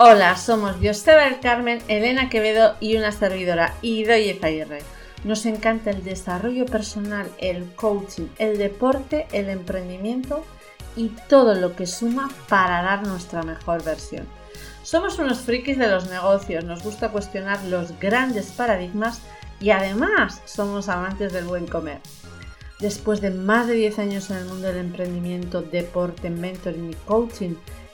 Hola, somos del Carmen, Elena Quevedo y una servidora, Idoye Aguirre. Nos encanta el desarrollo personal, el coaching, el deporte, el emprendimiento y todo lo que suma para dar nuestra mejor versión. Somos unos frikis de los negocios, nos gusta cuestionar los grandes paradigmas y además somos amantes del buen comer. Después de más de 10 años en el mundo del emprendimiento, deporte, mentoring y coaching,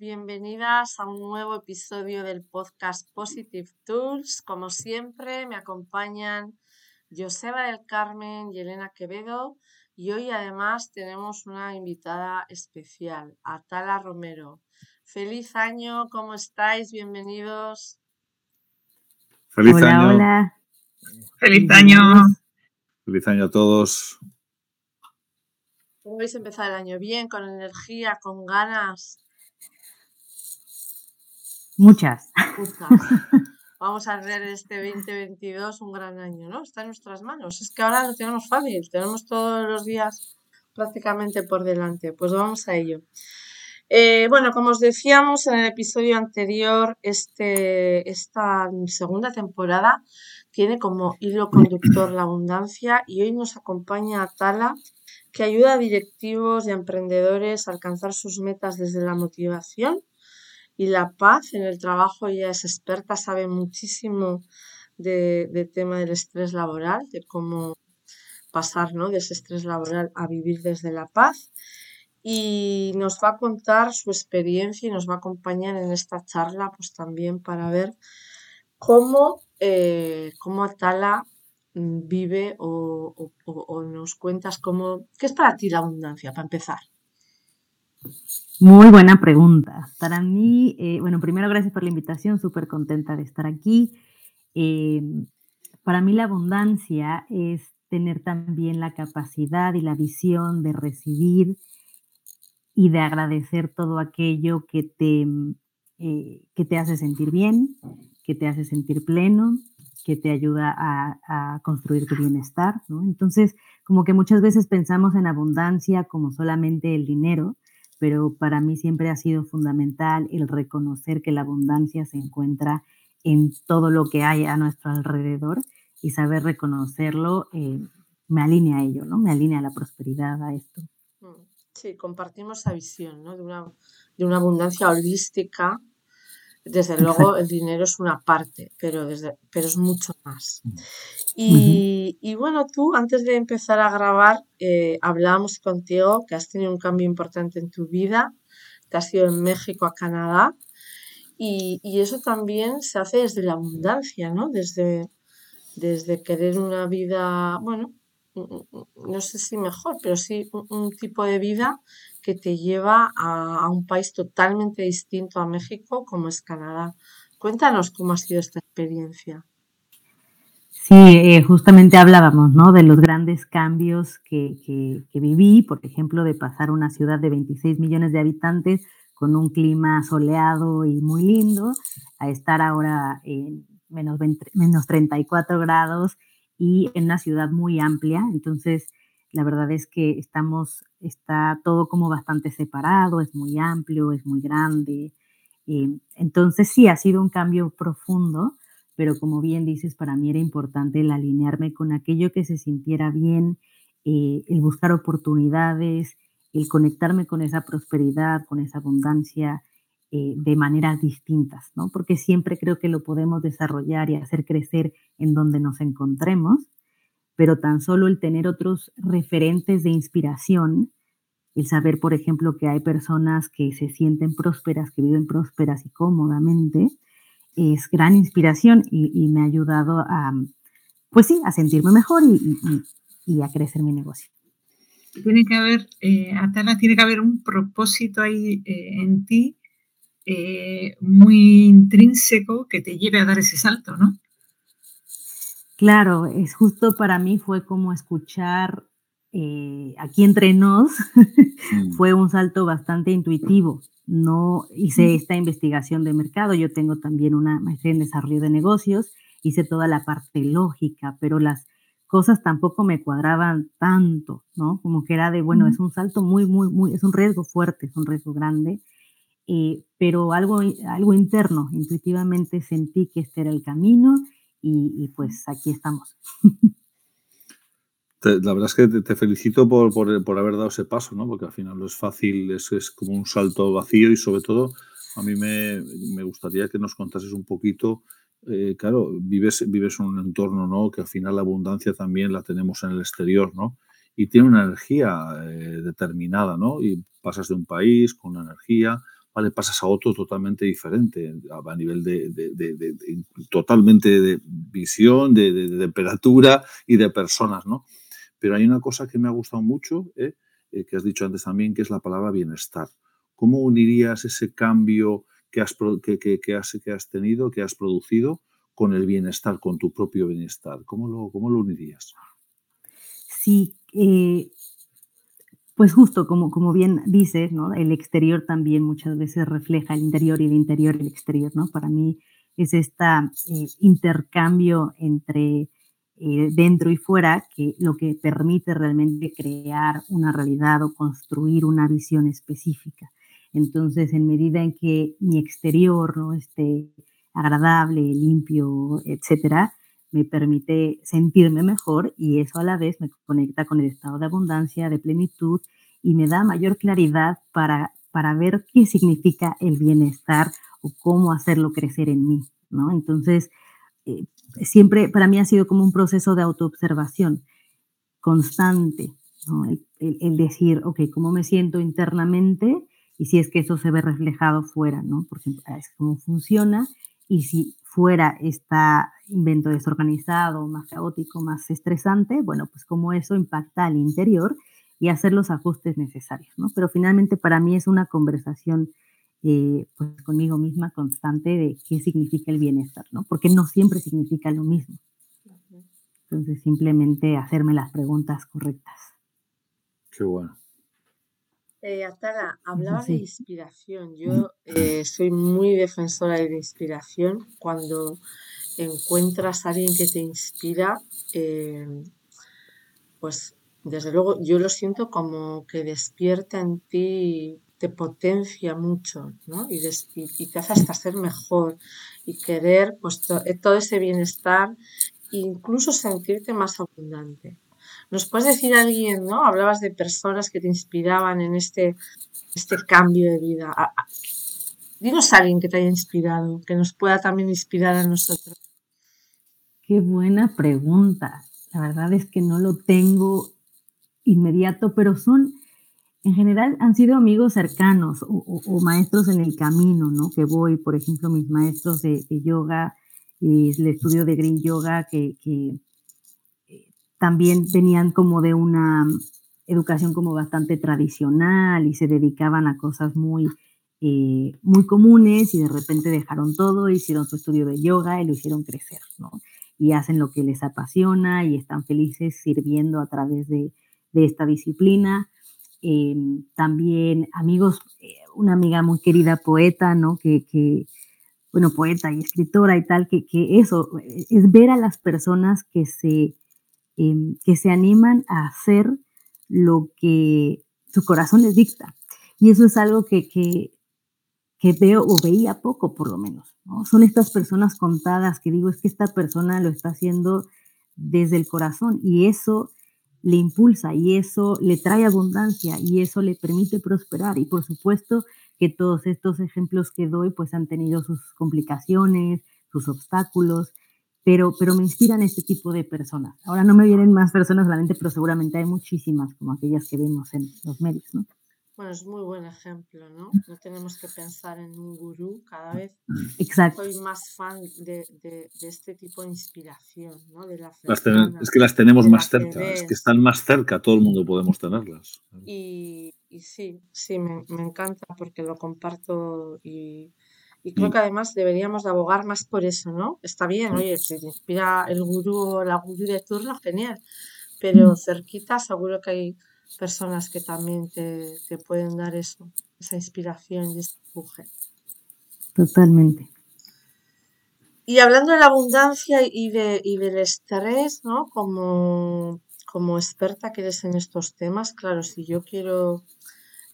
Bienvenidos, bienvenidas a un nuevo episodio del podcast Positive Tools. Como siempre, me acompañan Joseba del Carmen y Elena Quevedo. Y hoy además tenemos una invitada especial, Atala Romero. Feliz año, ¿cómo estáis? Bienvenidos. Feliz año. Hola. Feliz año. Feliz año a todos. ¿Cómo habéis empezado el año? ¿Bien? ¿Con energía? ¿Con ganas? Muchas. Vamos a hacer este 2022 un gran año, ¿no? Está en nuestras manos. Es que ahora lo tenemos fácil, tenemos todos los días prácticamente por delante. Pues vamos a ello. Eh, bueno, como os decíamos en el episodio anterior, este, esta segunda temporada tiene como hilo conductor la abundancia y hoy nos acompaña Tala que ayuda a directivos y a emprendedores a alcanzar sus metas desde la motivación y la paz en el trabajo. Ella es experta, sabe muchísimo de, tema del estrés laboral, de cómo pasar ¿no? de ese estrés laboral a vivir desde la paz. Y nos va a contar su experiencia y nos va a acompañar en esta charla pues también para ver cómo, eh, cómo Atala Mm, vive o, nos cuentas cómo, qué es para ti la abundancia, para empezar. Muy buena pregunta. Para mí, eh, bueno, primero gracias por la invitación, súper contenta de estar aquí. Eh, para mí la abundancia es tener también la capacidad y la visión de recibir y de agradecer todo aquello que te, eh, que te hace sentir bien, que te hace sentir pleno, que te ayuda a, construir tu bienestar. Entonces, como que muchas veces pensamos en abundancia como solamente el dinero, pero para mí siempre ha sido fundamental el reconocer que la abundancia se encuentra en todo lo que hay a nuestro alrededor y saber reconocerlo eh, me alinea a ello, ¿no? Me alinea a la prosperidad, a esto. Mm, sí, compartimos esa visión, ¿no? De una, de una abundancia holística desde luego el dinero es una parte, pero, desde, pero es mucho más. Mm. Y, bueno, tú antes de empezar a grabar eh, hablábamos contigo que has tenido un cambio importante en tu vida, te has ido en México a Canadá y, eso también se hace desde la abundancia, ¿no? Desde, desde querer una vida, bueno, no sé si mejor, pero sí un tipo de vida que te lleva a, un país totalmente distinto a México como es Canadá. Cuéntanos cómo ha sido esta experiencia. Sí, eh, justamente hablábamos ¿no? de los grandes cambios que, que, viví, por ejemplo, de pasar una ciudad de 26 millones de habitantes con un clima soleado y muy lindo, a estar ahora en menos, menos 34 grados y en una ciudad muy amplia. Entonces, la verdad es que estamos, está todo como bastante separado, es muy amplio, es muy grande. Eh, entonces sí, ha sido un cambio profundo, pero como bien dices, para mí era importante el alinearme con aquello que se sintiera bien, eh, el buscar oportunidades, el conectarme con esa prosperidad, con esa abundancia eh, de maneras distintas, ¿no? Porque siempre creo que lo podemos desarrollar y hacer crecer en donde nos encontremos pero tan solo el tener otros referentes de inspiración, el saber, por ejemplo, que hay personas que se sienten prósperas, que viven prósperas y cómodamente, es gran inspiración y, me ha ayudado a, pues sí, a sentirme mejor y, a crecer mi negocio. tiene que haber, eh, Atala, tiene que haber un propósito ahí eh, en ti eh, muy intrínseco que te lleve a dar ese salto, ¿no? Claro, es justo para mí fue como escuchar aquí entre nos, mm. fue un salto bastante intuitivo. No hice esta investigación de mercado, yo tengo también una maestría en desarrollo de negocios, hice toda la parte lógica, pero las cosas tampoco me cuadraban tanto, ¿no? Como que era de, bueno, es un salto muy, muy, muy, es un riesgo fuerte, es un riesgo grande, eh, pero algo, algo interno, intuitivamente sentí que este era el camino y, pues aquí estamos. la verdad es que te, felicito por, por, haber dado ese paso, ¿no? Porque al final no es fácil, es, es como un salto vacío y sobre todo a mí me, me gustaría que nos contases un poquito eh, claro, vives, vives en un entorno, ¿no? Que al final la abundancia también la tenemos en el exterior, ¿no? Y tiene una energía eh, determinada, ¿no? Y pasas de un país con una energía, ¿vale? Pasas a otro totalmente diferente, a, nivel de, totalmente de visión, de, temperatura y de personas, ¿no? Pero hay una cosa que me ha gustado mucho, ¿eh? que has dicho antes también, que es la palabra bienestar. ¿Cómo unirías ese cambio? que has, que, has, que has tenido, que has producido con el bienestar, con tu propio bienestar? ¿Cómo lo, cómo lo unirías? Sí, eh, pues justo como, como bien dices, ¿no? el exterior también muchas veces refleja el interior y el interior el exterior. ¿no? Para mí es este intercambio entre eh, dentro y fuera que lo que permite realmente crear una realidad o construir una visión específica. Entonces, en medida en que mi exterior ¿no? esté agradable, limpio, etcétera, me permite sentirme mejor y eso a la vez me conecta con el estado de abundancia, de plenitud y me da mayor claridad para, para ver qué significa el bienestar o cómo hacerlo crecer en mí, ¿no? Entonces, eh, siempre para mí ha sido como un proceso de autoobservación constante, el, el, decir, ok, ¿cómo me siento internamente? y si es que eso se ve reflejado fuera, ¿no? Porque es como funciona y si fuera está invento desorganizado, más caótico, más estresante, bueno, pues cómo eso impacta al interior y hacer los ajustes necesarios, ¿no? Pero finalmente para mí es una conversación eh, pues conmigo misma constante de qué significa el bienestar, ¿no? Porque no siempre significa lo mismo. Entonces simplemente hacerme las preguntas correctas. Qué bueno. Eh, Atala, hablaba de inspiración. Yo eh, soy muy defensora de la inspiración. Cuando encuentras a alguien que te inspira, eh, pues desde luego yo lo siento como que despierta en ti, te potencia mucho, ¿no? Y, te hace hasta ser mejor y querer pues, todo ese bienestar, incluso sentirte más abundante. ¿Nos puedes decir alguien, ¿no? Hablabas de personas que te inspiraban en este, este cambio de vida. Dinos a alguien que te haya inspirado, que nos pueda también inspirar a nosotros. Qué buena pregunta. La verdad es que no lo tengo inmediato, pero son, en general, han sido amigos cercanos o, maestros en el camino, ¿no? Que voy, por ejemplo, mis maestros de, yoga, y el estudio de Green Yoga, que, que también venían como de una educación como bastante tradicional y se dedicaban a cosas muy, eh, muy comunes y de repente dejaron todo, hicieron su estudio de yoga y lo hicieron crecer, ¿no? Y hacen lo que les apasiona y están felices sirviendo a través de, esta disciplina. Em, también amigos, eh, una amiga muy querida poeta, ¿no? Que, que, bueno, poeta y escritora y tal, que, que eso, es ver a las personas que se Em, que se animan a hacer lo que su corazón les dicta. Y eso es algo que, que, veo o veía poco, por lo menos. Son estas personas contadas que digo, es que esta persona lo está haciendo desde el corazón y eso le impulsa y eso le trae abundancia y eso le permite prosperar. Y por supuesto que todos estos ejemplos que doy pues han tenido sus complicaciones, sus obstáculos, pero, pero me inspiran este tipo de personas. Ahora no me vienen más personas a la mente, pero seguramente hay muchísimas, como aquellas que vemos en los medios, ¿no? Bueno, es muy buen ejemplo, ¿no? No tenemos que pensar en un gurú cada vez. Exacto. Soy más fan de, de- de este tipo de inspiración, ¿no? De la Las ten- cercana. es que las tenemos más la cerca, es que están más cerca, todo el mundo podemos tenerlas. Y, y sí, sí, me, me encanta porque lo comparto y, y creo Mm. que además deberíamos de abogar más por eso, ¿no? Está bien, oye, si te inspira el gurú o la gurú de turno, genial, pero cerquita seguro que hay personas que también te, te pueden dar eso, esa inspiración y ese empuje. Totalmente. Y hablando de la abundancia y, de, y del estrés, ¿no? Como, como experta que eres en estos temas, claro, si yo quiero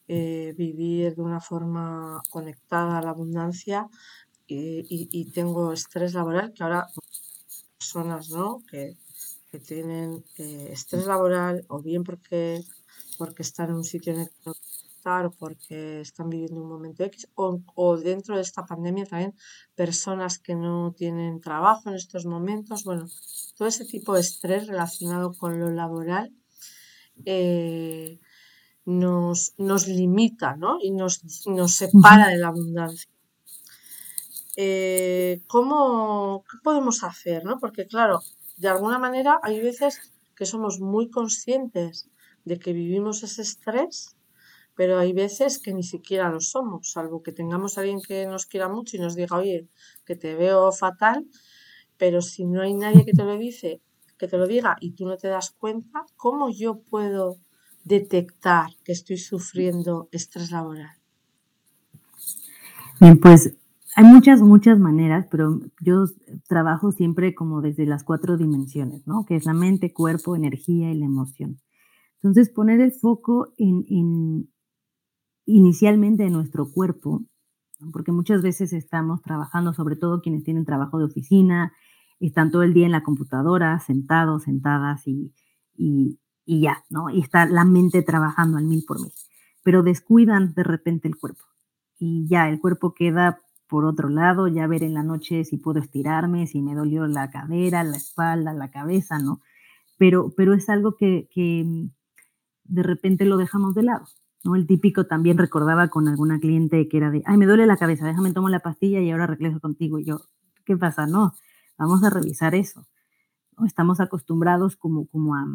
eh, vivir de una forma conectada a la abundancia eh, y, y tengo estrés laboral, que ahora personas, ¿no? Que, que tienen eh, estrés laboral o bien porque, porque están en un sitio en el que no estar o porque están viviendo un momento X o, o dentro de esta pandemia también personas que no tienen trabajo en estos momentos, bueno, todo ese tipo de estrés relacionado con lo laboral eh, nos, nos limita, ¿no? Y nos, nos separa de la abundancia. Eh, ¿cómo, ¿Qué podemos hacer, no? Porque claro, de alguna manera hay veces que somos muy conscientes de que vivimos ese estrés, pero hay veces que ni siquiera lo somos, salvo que tengamos a alguien que nos quiera mucho y nos diga, oye, que te veo fatal, pero si no hay nadie que te lo dice, que te lo diga y tú no te das cuenta, ¿cómo yo puedo detectar que estoy sufriendo estrés laboral? Pues hay muchas, muchas maneras, pero yo trabajo siempre como desde las cuatro dimensiones, ¿no? Que es la mente, cuerpo, energía y la emoción. Entonces, poner el foco en, en inicialmente en nuestro cuerpo, porque muchas veces estamos trabajando, sobre todo quienes tienen trabajo de oficina, están todo el día en la computadora, sentados, sentadas y, y, y ya, ¿no? Y está la mente trabajando al mil por mil, pero descuidan de repente el cuerpo y ya el cuerpo queda por otro lado, ya ver en la noche si puedo estirarme, si me dolió la cadera, la espalda, la cabeza, ¿no? Pero, pero es algo que, que de repente lo dejamos de lado, ¿no? El típico también recordaba con alguna cliente que era de, ay, me duele la cabeza, déjame tomar la pastilla y ahora regreso contigo. Y yo, ¿qué pasa? No, vamos a revisar eso. Estamos acostumbrados como, como a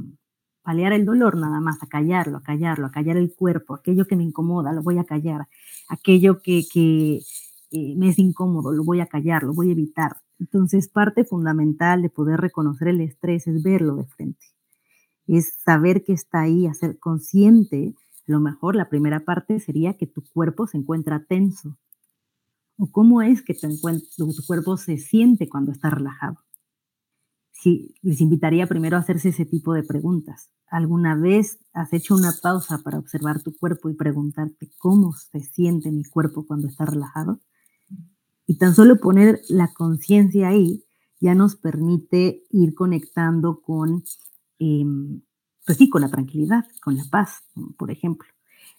paliar el dolor nada más, a callarlo, a callarlo, a callar el cuerpo, aquello que me incomoda, lo voy a callar, aquello que, que eh, me es incómodo, lo voy a callar, lo voy a evitar. Entonces, parte fundamental de poder reconocer el estrés es verlo de frente, es saber que está ahí, hacer consciente. Lo mejor la primera parte sería que tu cuerpo se encuentra tenso. ¿O cómo es que tu, tu cuerpo se siente cuando está relajado? Sí, les invitaría primero a hacerse ese tipo de preguntas. ¿Alguna vez has hecho una pausa para observar tu cuerpo y preguntarte cómo se siente mi cuerpo cuando está relajado? Y tan solo poner la conciencia ahí ya nos permite ir conectando con, pues sí, con la tranquilidad, con la paz, por ejemplo.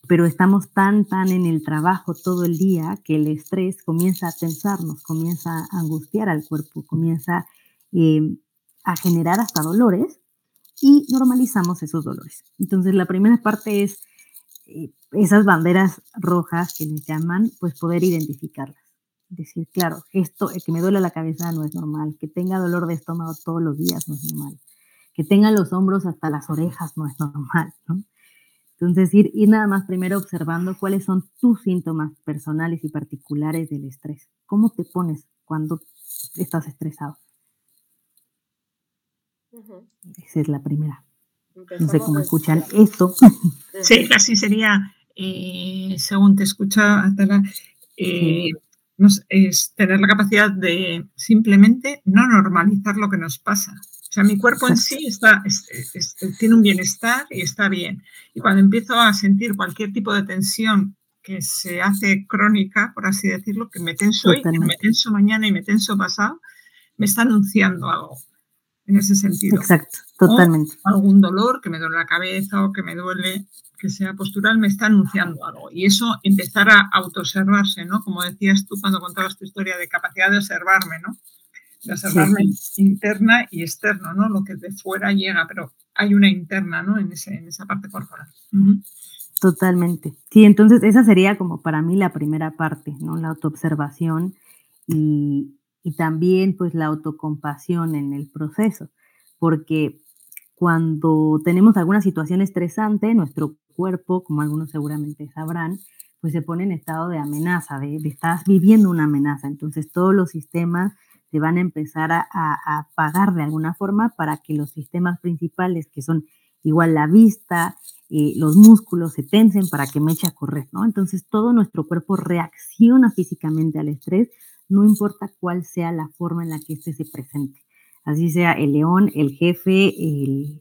Pero estamos tan, tan en el trabajo todo el día que el estrés comienza a tensarnos, comienza a angustiar al cuerpo, comienza eh, a generar hasta dolores y normalizamos esos dolores. Entonces, la primera parte es eh, esas banderas rojas que les llaman, pues poder identificarlas. Decir, claro, esto, que me duele la cabeza no es normal, que tenga dolor de estómago todos los días no es normal, que tenga los hombros hasta las orejas no es normal, ¿no? Entonces, ir, ir nada más primero observando cuáles son tus síntomas personales y particulares del estrés. ¿Cómo te pones cuando estás estresado? Uh -huh. Esa es la primera. Empezamos no sé cómo escuchan esto. Sí, así sería, eh, según te escucha, Atala, eh, sí. nos, es tener la capacidad de simplemente no normalizar lo que nos pasa. O sea, mi cuerpo en sí está, es, es, tiene un bienestar y está bien. Y cuando empiezo a sentir cualquier tipo de tensión que se hace crónica, por así decirlo, que me tenso hoy, que me tenso mañana y me tenso pasado, me está anunciando algo en ese sentido. Exacto, totalmente. O algún dolor, que me duele la cabeza o que me duele, que sea postural, me está anunciando algo. Y eso empezar a autoobservarse, ¿no? Como decías tú cuando contabas tu historia de capacidad de observarme, ¿no? De observarme sí. interna y externo, ¿no? Lo que de fuera llega, pero hay una interna, ¿no? En, ese, en esa parte corporal. Uh -huh. Totalmente. Sí, entonces esa sería como para mí la primera parte, ¿no? La autoobservación y, y también pues la autocompasión en el proceso, porque cuando tenemos alguna situación estresante, nuestro cuerpo, como algunos seguramente sabrán, pues se pone en estado de amenaza, de, estás viviendo una amenaza. Entonces todos los sistemas se van a empezar a, a, apagar de alguna forma para que los sistemas principales, que son igual la vista, eh, los músculos se tensen para que me eche a correr, ¿no? Entonces todo nuestro cuerpo reacciona físicamente al estrés, no importa cuál sea la forma en la que éste se presente. Así sea el león, el jefe,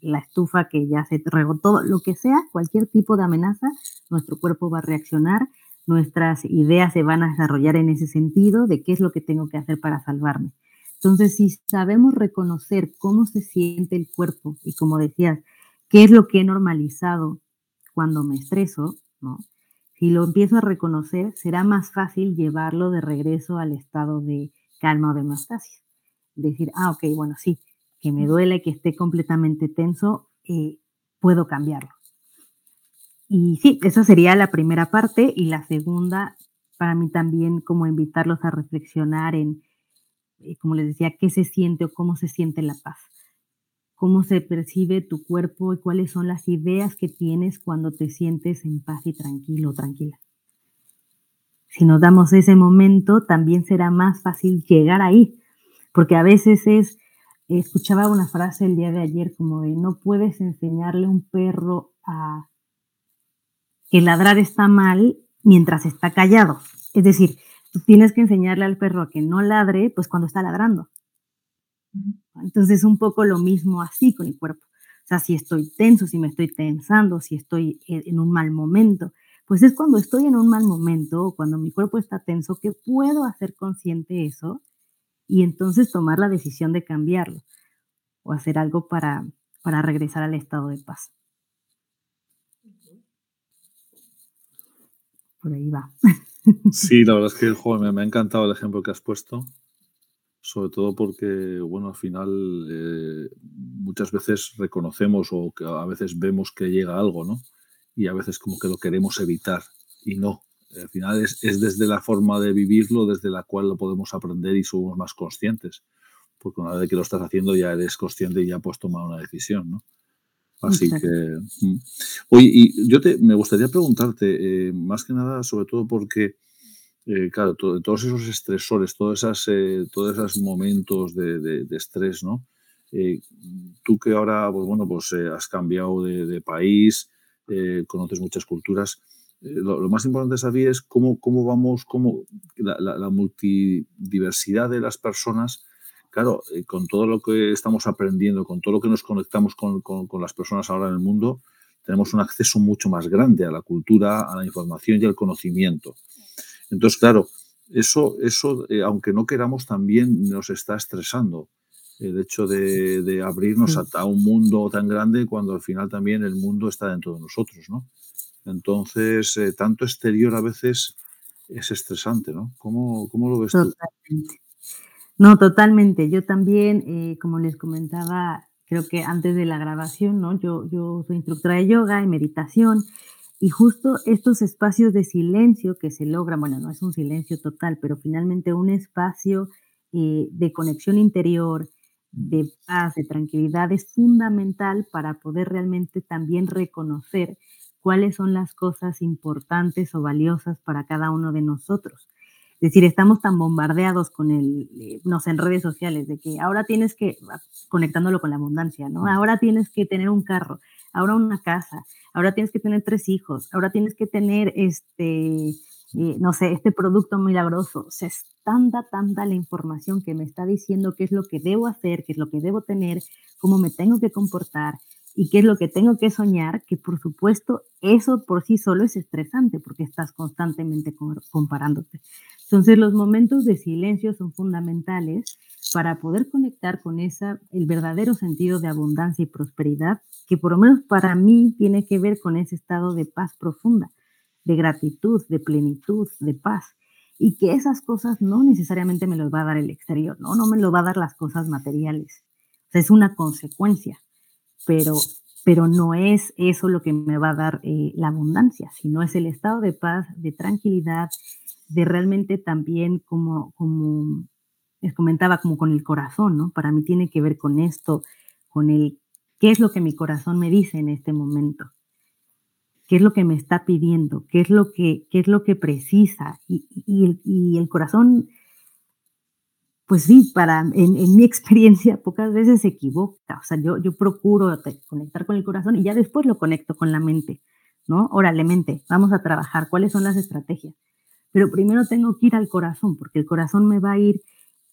la estufa que ya se regó, todo lo que sea, cualquier tipo de amenaza, nuestro cuerpo va a reaccionar, nuestras ideas se van a desarrollar en ese sentido de qué es lo que tengo que hacer para salvarme. Entonces, si sabemos reconocer cómo se siente el cuerpo y como decías, qué es lo que he normalizado cuando me estreso, ¿no? Si lo empiezo a reconocer, será más fácil llevarlo de regreso al estado de calma o de homeostasis. Decir, ah, ok, bueno, sí, que me duele, que esté completamente tenso, eh, puedo cambiarlo. Y sí, esa sería la primera parte. Y la segunda, para mí también, como invitarlos a reflexionar en, eh, como les decía, qué se siente o cómo se siente la paz cómo se percibe tu cuerpo y cuáles son las ideas que tienes cuando te sientes en paz y tranquilo o tranquila. Si nos damos ese momento, también será más fácil llegar ahí, porque a veces es, escuchaba una frase el día de ayer como de, no puedes enseñarle a un perro a que ladrar está mal mientras está callado. Es decir, tú tienes que enseñarle al perro a que no ladre, pues cuando está ladrando. Entonces, un poco lo mismo así con el cuerpo. O sea, si estoy tenso, si me estoy tensando, si estoy en un mal momento, pues es cuando estoy en un mal momento o cuando mi cuerpo está tenso que puedo hacer consciente eso y entonces tomar la decisión de cambiarlo o hacer algo para, para regresar al estado de paz. Sí, la verdad es que me ha encantado el ejemplo que has puesto sobre todo porque, bueno, al final eh, muchas veces reconocemos o a veces vemos que llega algo, ¿no? Y a veces como que lo queremos evitar y no. Al final es, desde la forma de vivirlo desde la cual lo podemos aprender y somos más conscientes. Porque una vez que lo estás haciendo ya eres consciente y ya puedes tomar una decisión, ¿no? Así que... Mm. Oye, y yo te, me gustaría preguntarte, eh, más que nada, sobre todo porque eh, claro, todos esos estresores, todos, esas, eh, todos esos momentos de, estrés, ¿no? Eh, tú que ahora, pues bueno, pues has cambiado de, país, conoces muchas culturas, lo, más importante saber es cómo, cómo vamos, cómo la, multidiversidad de las personas, claro, con todo lo que estamos aprendiendo, con todo lo que nos conectamos con, con las personas ahora en el mundo, tenemos un acceso mucho más grande a la cultura, a la información y al conocimiento. Entonces, claro, eso, eso eh, aunque no queramos, también nos está estresando. El hecho de, abrirnos a, un mundo tan grande cuando al final también el mundo está dentro de nosotros, ¿no? Entonces, eh, tanto exterior a veces es estresante, ¿no? ¿Cómo, cómo lo ves totalmente. No, totalmente. Yo también, eh, como les comentaba, creo que antes de la grabación, ¿no? Yo, yo soy instructora de yoga y meditación y justo estos espacios de silencio que se logran, bueno, no es un silencio total, pero finalmente un espacio eh, de conexión interior, de paz, de tranquilidad, es fundamental para poder realmente también reconocer cuáles son las cosas importantes o valiosas para cada uno de nosotros. Es decir, estamos tan bombardeados con el, eh, no sé, en redes sociales, de que ahora tienes que, conectándolo con la abundancia, ¿no? Ahora tienes que tener un carro, ahora una casa, ahora tienes que tener tres hijos, ahora tienes que tener este, eh, no sé, este producto milagroso. O sea, es tanta, tanta la información que me está diciendo qué es lo que debo hacer, qué es lo que debo tener, cómo me tengo que comportar y qué es lo que tengo que soñar, que por supuesto eso por sí solo es estresante porque estás constantemente comparándote. Entonces los momentos de silencio son fundamentales para poder conectar con esa, el verdadero sentido de abundancia y prosperidad, que por lo menos para mí tiene que ver con ese estado de paz profunda, de gratitud, de plenitud, de paz, y que esas cosas no necesariamente me los va a dar el exterior, ¿no? No me lo va a dar las cosas materiales. O sea, es una consecuencia, pero, pero no es eso lo que me va a dar eh, la abundancia, sino es el estado de paz, de tranquilidad, de realmente también como, como les comentaba, como con el corazón, ¿no? Para mí tiene que ver con esto, con el qué es lo que mi corazón me dice en este momento, qué es lo que me está pidiendo, qué es lo que, qué es lo que precisa. Y, y, el, corazón, pues sí, para, en, en, mi experiencia pocas veces se equivoca. O sea, yo, yo procuro conectar con el corazón y ya después lo conecto con la mente, ¿no? Órale, mente, vamos a trabajar, ¿cuáles son las estrategias? Pero primero tengo que ir al corazón, porque el corazón me va a ir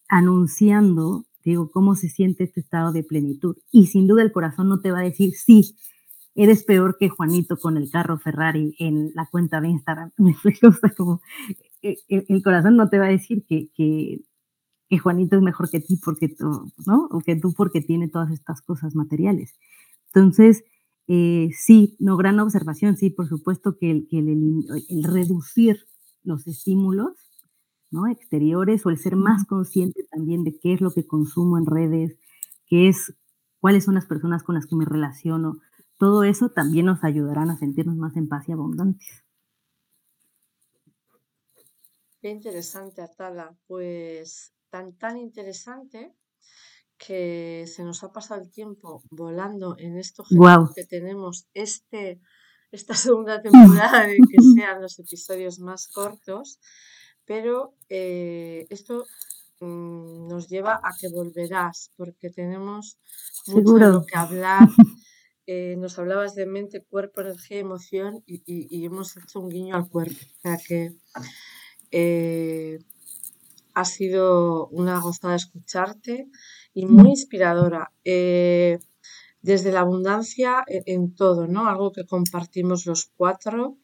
anunciando, digo, cómo se siente este estado de plenitud. Y sin duda el corazón no te va a decir, sí, eres peor que Juanito con el carro Ferrari en la cuenta de Instagram. Me explico, como eh, eh, el, corazón no te va a decir que, Juanito es mejor que ti porque tú, ¿no? O que tú porque tiene todas estas cosas materiales. Entonces, eh, sí, no, gran observación, sí, por supuesto que el, que el reducir los estímulos ¿no? exteriores o el ser más consciente también de qué es lo que consumo en redes, qué es, cuáles son las personas con las que me relaciono. Todo eso también nos ayudarán a sentirnos más en paz y abundantes. Qué interesante, Atala. Pues tan, tan interesante que se nos ha pasado el tiempo volando en esto que tenemos este, esta segunda temporada de que sean los episodios más cortos pero eh, esto mm, nos lleva a que volverás, porque tenemos mucho de lo que hablar. Eh, nos hablabas de mente, cuerpo, energía, emoción y, hemos hecho un guiño al cuerpo. O sea que eh, ha sido una gozada escucharte y muy inspiradora. desde la abundancia en, en, todo, ¿no? Algo que compartimos los cuatro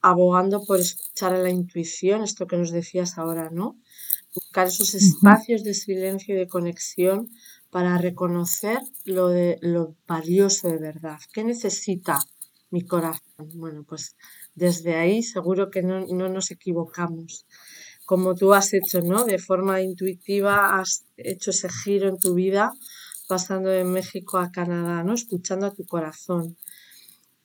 abogando por escuchar a la intuición, esto que nos decías ahora, ¿no? Buscar esos espacios de silencio y de conexión para reconocer lo, de, lo valioso de verdad. ¿Qué necesita mi corazón? Bueno, pues desde ahí seguro que no, no nos equivocamos. Como tú has hecho, ¿no? De forma intuitiva has hecho ese giro en tu vida, pasando de México a Canadá, ¿no? Escuchando a tu corazón.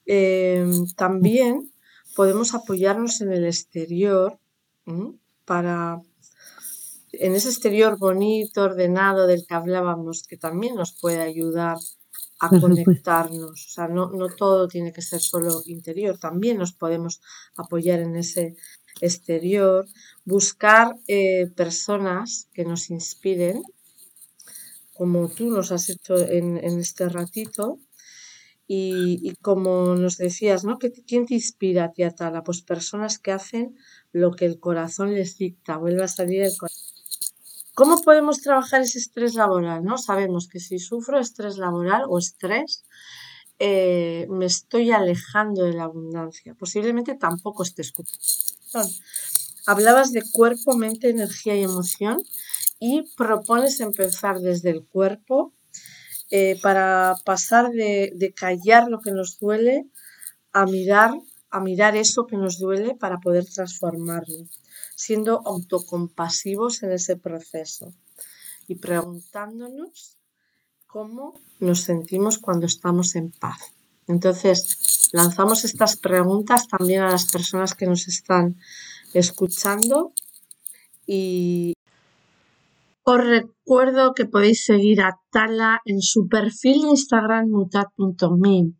Em, también podemos apoyarnos en el exterior para, en ese exterior bonito, ordenado del que hablábamos, que también nos puede ayudar a conectarnos. O sea, no, no, todo tiene que ser solo interior, también nos podemos apoyar en ese exterior, buscar eh, personas que nos inspiren, como tú nos has hecho en, este ratito, y, como nos decías, ¿no? ¿Quién te inspira a ti, Atala? Pues personas que hacen lo que el corazón les dicta, vuelve a salir el corazón. ¿Cómo podemos trabajar ese estrés laboral? ¿no? Sabemos que si sufro estrés laboral o estrés, eh, me estoy alejando de la abundancia. Posiblemente tampoco estés Hablabas de cuerpo, mente, energía y emoción y propones empezar desde el cuerpo eh, para pasar de, callar lo que nos duele a mirar, a mirar eso que nos duele para poder transformarlo, siendo autocompasivos en ese proceso y preguntándonos cómo nos sentimos cuando estamos en paz. Entonces, lanzamos estas preguntas también a las personas que nos están escuchando y, os recuerdo que podéis seguir a Tala en su perfil de Instagram mutat.me,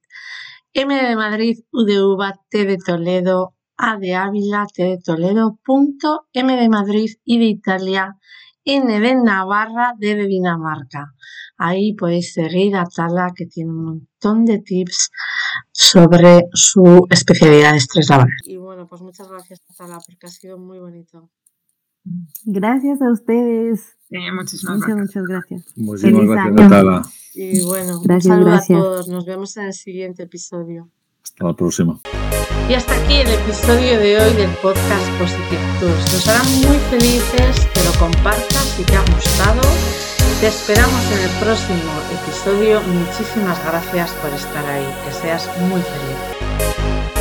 M de Madrid, U de Uva, T de Toledo, A de Ávila, T de Toledo, punto, M de Madrid y de Italia, N de Navarra, de Dinamarca. Ahí podéis seguir a Tala que tiene un montón de tips sobre su especialidad de estrés laboral. Y bueno, pues muchas gracias Tala porque ha sido muy bonito. Gracias a ustedes. muchísimas muchas, gracias. Muchas gracias. Muchísimas gracias, Natala. Y bueno, gracias, un saludo a todos. Nos vemos en el siguiente episodio. Hasta la próxima. Y hasta aquí el episodio de hoy del podcast Positive Tours. Nos hará muy felices que lo compartas si te ha gustado. Te esperamos en el próximo episodio. Muchísimas gracias por estar ahí. Que seas muy feliz.